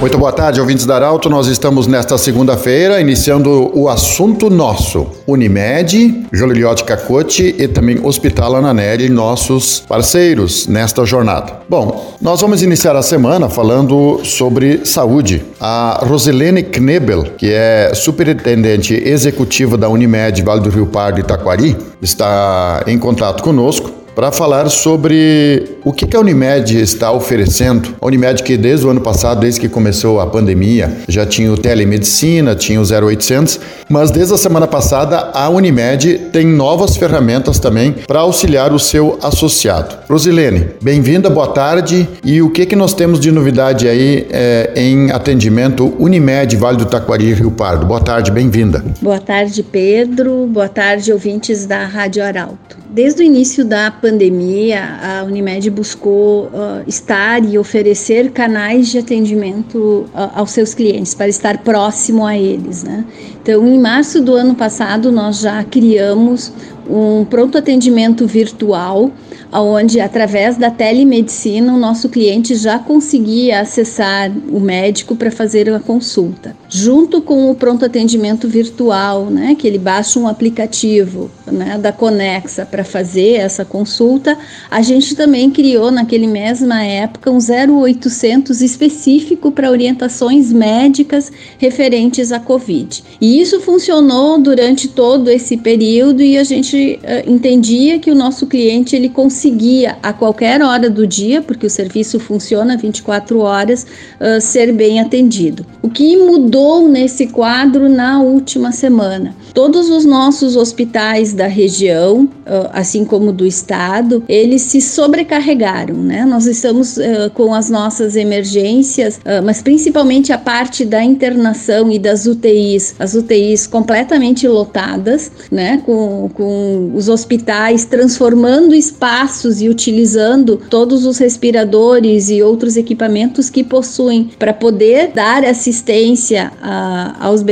Muito boa tarde, ouvintes da Arauto. Nós estamos nesta segunda-feira iniciando o assunto nosso. Unimed, Joliliote Cacote e também Hospital Ananelli, nossos parceiros nesta jornada. Bom, nós vamos iniciar a semana falando sobre saúde. A Roselene Knebel, que é superintendente executiva da Unimed Vale do Rio Pardo e Itaquari, está em contato conosco para falar sobre o que a Unimed está oferecendo. A Unimed que desde o ano passado, desde que começou a pandemia, já tinha o telemedicina, tinha o 0800, mas desde a semana passada a Unimed tem novas ferramentas também para auxiliar o seu associado. Rosilene, bem-vinda, boa tarde. E o que que nós temos de novidade aí é, em atendimento Unimed Vale do Taquari Rio Pardo? Boa tarde, bem-vinda. Boa tarde, Pedro. Boa tarde, ouvintes da Rádio Arauto. Desde o início da pandemia, a Unimed buscou uh, estar e oferecer canais de atendimento uh, aos seus clientes, para estar próximo a eles. Né? Então, em março do ano passado, nós já criamos um pronto atendimento virtual onde através da telemedicina o nosso cliente já conseguia acessar o médico para fazer a consulta. Junto com o pronto atendimento virtual, né, que ele baixa um aplicativo né, da Conexa para fazer essa consulta, a gente também criou naquele mesma época um 0800 específico para orientações médicas referentes à Covid. E isso funcionou durante todo esse período e a gente uh, entendia que o nosso cliente ele conseguia a qualquer hora do dia, porque o serviço funciona 24 horas, uh, ser bem atendido. O que mudou nesse quadro na última semana? Todos os nossos hospitais da região, assim como do estado, eles se sobrecarregaram, né? Nós estamos com as nossas emergências, mas principalmente a parte da internação e das UTIs, as UTIs completamente lotadas, né? Com, com os hospitais transformando espaços e utilizando todos os respiradores e outros equipamentos que possuem para poder dar assistência a, aos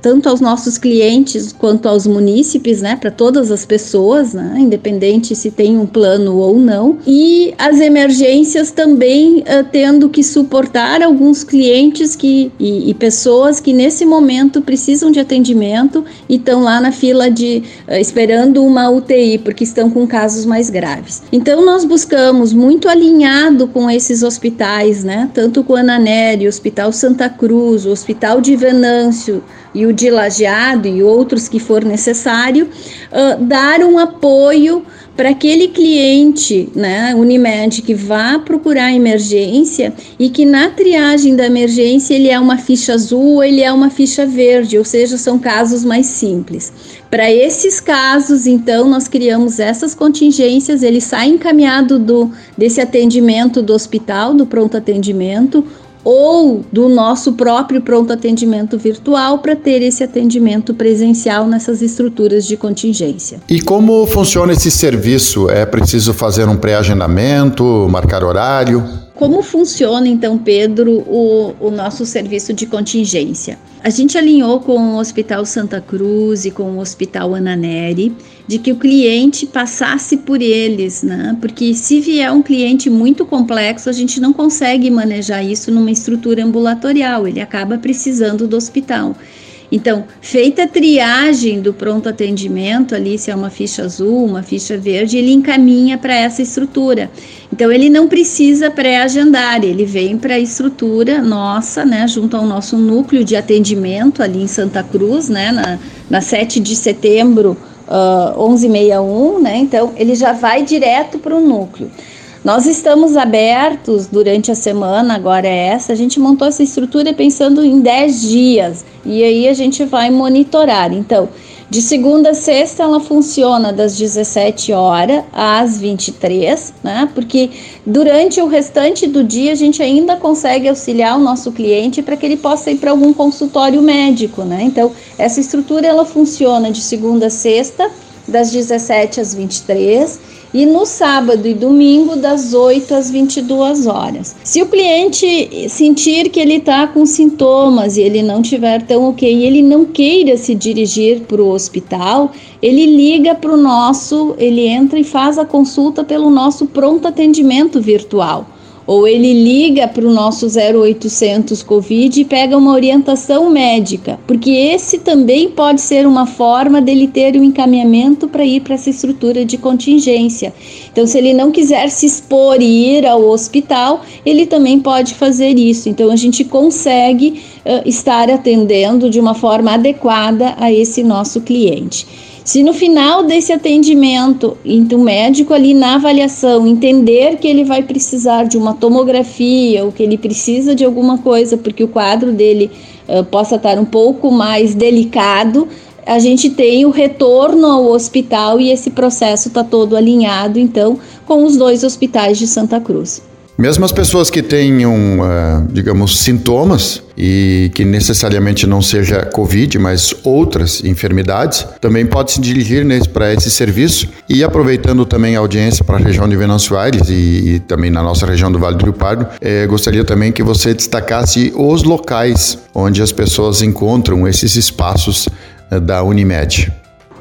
tanto aos nossos clientes quanto aos munícipes, né, para todas as pessoas, né, independente se tem um plano ou não, e as emergências também uh, tendo que suportar alguns clientes que, e, e, pessoas que nesse momento precisam de atendimento e estão lá na fila de uh, esperando uma UTI porque estão com casos mais graves. Então nós buscamos muito alinhado com esses hospitais, né, tanto com a Ananeri, o Hospital Santa Cruz, o Hospital de Venâncio, e o de Lajeado e outros que for necessário, uh, dar um apoio para aquele cliente, né, Unimed, que vá procurar emergência e que na triagem da emergência ele é uma ficha azul ele é uma ficha verde, ou seja, são casos mais simples. Para esses casos, então, nós criamos essas contingências, ele sai encaminhado do, desse atendimento do hospital, do pronto atendimento, ou do nosso próprio pronto atendimento virtual para ter esse atendimento presencial nessas estruturas de contingência. E como funciona esse serviço? É preciso fazer um pré-agendamento, marcar horário? Como funciona então, Pedro, o, o nosso serviço de contingência? A gente alinhou com o Hospital Santa Cruz e com o Hospital Ananeri de que o cliente passasse por eles, né? Porque se vier um cliente muito complexo, a gente não consegue manejar isso numa estrutura ambulatorial, ele acaba precisando do hospital. Então, feita a triagem do pronto atendimento, ali se é uma ficha azul, uma ficha verde, ele encaminha para essa estrutura. Então, ele não precisa pré-agendar, ele vem para a estrutura nossa, né, junto ao nosso núcleo de atendimento ali em Santa Cruz, né, na, na 7 de setembro, uh, 1161, né? Então ele já vai direto para o núcleo. Nós estamos abertos durante a semana, agora é essa. A gente montou essa estrutura pensando em 10 dias e aí a gente vai monitorar. Então, de segunda a sexta, ela funciona das 17 horas às 23, né? Porque durante o restante do dia a gente ainda consegue auxiliar o nosso cliente para que ele possa ir para algum consultório médico, né? Então, essa estrutura ela funciona de segunda a sexta, das 17 às 23 e no sábado e domingo das 8 às 22 horas. Se o cliente sentir que ele está com sintomas e ele não tiver tão ok, e ele não queira se dirigir para o hospital, ele liga para o nosso, ele entra e faz a consulta pelo nosso pronto atendimento virtual ou ele liga para o nosso 0800 Covid e pega uma orientação médica, porque esse também pode ser uma forma dele ter um encaminhamento para ir para essa estrutura de contingência. Então, se ele não quiser se expor e ir ao hospital, ele também pode fazer isso. Então, a gente consegue uh, estar atendendo de uma forma adequada a esse nosso cliente. Se no final desse atendimento, então o médico ali na avaliação entender que ele vai precisar de uma tomografia ou que ele precisa de alguma coisa porque o quadro dele uh, possa estar um pouco mais delicado, a gente tem o retorno ao hospital e esse processo está todo alinhado, então, com os dois hospitais de Santa Cruz. Mesmo as pessoas que tenham, uh, digamos, sintomas e que necessariamente não seja Covid, mas outras enfermidades, também pode se dirigir para esse serviço e aproveitando também a audiência para a região de Venâncio Aires e, e, também na nossa região do Vale do Rio Pardo, eh, gostaria também que você destacasse os locais onde as pessoas encontram esses espaços uh, da Unimed.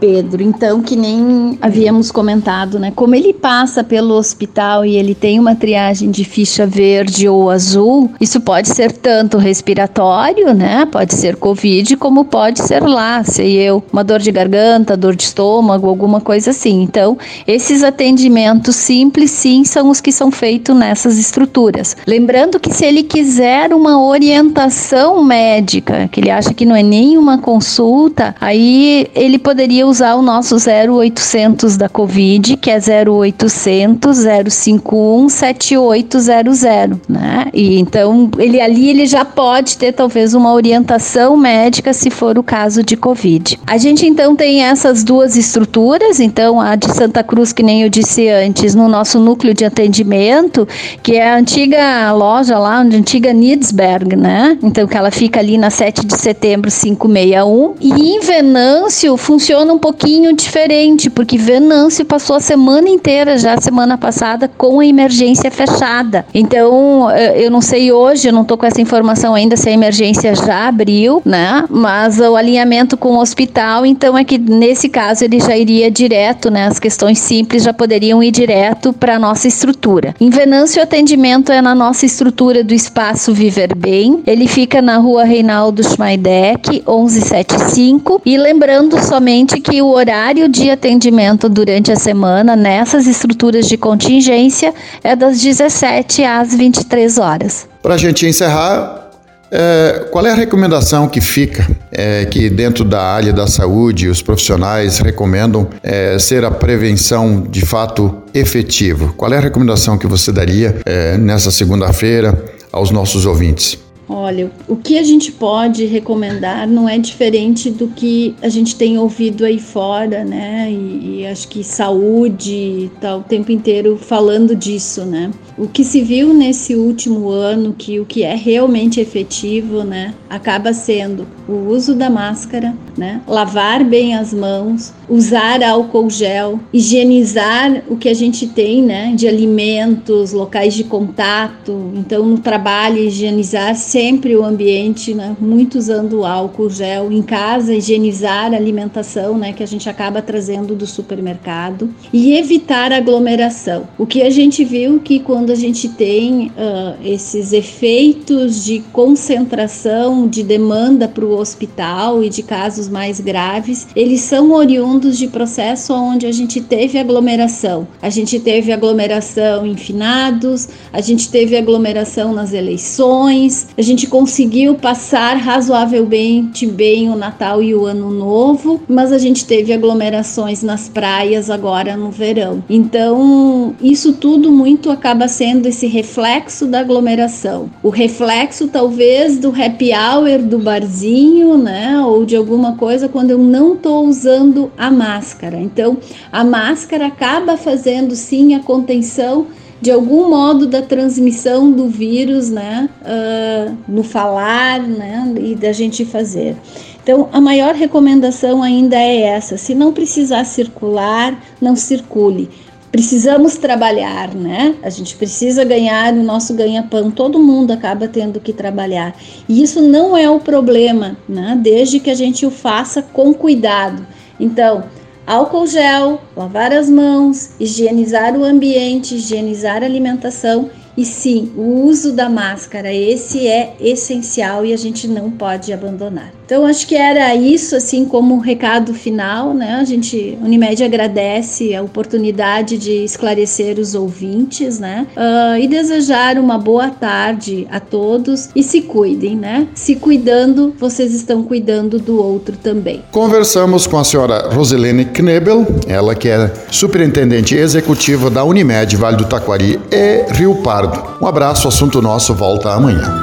Pedro. Então, que nem havíamos comentado, né? Como ele passa pelo hospital e ele tem uma triagem de ficha verde ou azul, isso pode ser tanto respiratório, né? Pode ser Covid, como pode ser lá, sei eu, uma dor de garganta, dor de estômago, alguma coisa assim. Então, esses atendimentos simples, sim, são os que são feitos nessas estruturas. Lembrando que se ele quiser uma orientação médica, que ele acha que não é nenhuma consulta, aí ele poderia usar o nosso 0800 da Covid, que é 0800 051 7800, né? E então ele ali ele já pode ter talvez uma orientação médica se for o caso de Covid. A gente então tem essas duas estruturas, então a de Santa Cruz, que nem eu disse antes, no nosso núcleo de atendimento, que é a antiga loja lá, a antiga Nidsberg, né? Então que ela fica ali na 7 de setembro 561 e em Venâncio funciona um pouquinho diferente, porque Venâncio passou a semana inteira já semana passada com a emergência fechada. Então, eh, eu não sei hoje, eu não estou com essa informação ainda se a emergência já abriu, né? Mas o alinhamento com o hospital, então é que nesse caso ele já iria direto, né? As questões simples já poderiam ir direto para nossa estrutura. Em Venâncio, o atendimento é na nossa estrutura do Espaço Viver Bem. Ele fica na rua Reinaldo Schmeideck, 1175. E lembrando somente que que o horário de atendimento durante a semana nessas estruturas de contingência é das 17 às 23 horas. Para a gente encerrar, é, qual é a recomendação que fica, é, que dentro da área da saúde os profissionais recomendam é, ser a prevenção de fato efetivo? Qual é a recomendação que você daria é, nessa segunda-feira aos nossos ouvintes? Olha, o que a gente pode recomendar não é diferente do que a gente tem ouvido aí fora, né? E, e acho que saúde tá o tempo inteiro falando disso, né? O que se viu nesse último ano, que o que é realmente efetivo, né, acaba sendo o uso da máscara, né, lavar bem as mãos, usar álcool gel, higienizar o que a gente tem, né, de alimentos, locais de contato. Então, no trabalho, higienizar sempre o ambiente, né, muito usando álcool gel. Em casa, higienizar a alimentação, né, que a gente acaba trazendo do supermercado e evitar aglomeração. O que a gente viu que quando quando a gente tem uh, esses efeitos de concentração de demanda para o hospital e de casos mais graves, eles são oriundos de processo onde a gente teve aglomeração. A gente teve aglomeração em finados, a gente teve aglomeração nas eleições, a gente conseguiu passar razoavelmente bem o Natal e o Ano Novo, mas a gente teve aglomerações nas praias agora no verão. Então, isso tudo muito acaba sendo esse reflexo da aglomeração. O reflexo, talvez, do happy hour do barzinho, né? Ou de alguma coisa quando eu não estou usando a máscara. Então, a máscara acaba fazendo sim a contenção de algum modo da transmissão do vírus, né, uh, no falar, né, e da gente fazer. Então, a maior recomendação ainda é essa: se não precisar circular, não circule precisamos trabalhar, né? A gente precisa ganhar o nosso ganha-pão, todo mundo acaba tendo que trabalhar. E isso não é o problema, né? Desde que a gente o faça com cuidado. Então, álcool gel, lavar as mãos, higienizar o ambiente, higienizar a alimentação E sim, o uso da máscara, esse é essencial e a gente não pode abandonar. Então acho que era isso assim como um recado final, né? A gente Unimed agradece a oportunidade de esclarecer os ouvintes, né? Uh, e desejar uma boa tarde a todos e se cuidem, né? Se cuidando, vocês estão cuidando do outro também. Conversamos com a senhora Roselene Knebel, ela que é superintendente executiva da Unimed Vale do Taquari e Rio Pardo. Um abraço, assunto nosso volta amanhã.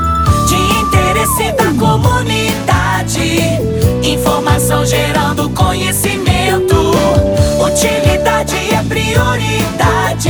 De interesse da comunidade, informação gerando conhecimento, utilidade é prioridade.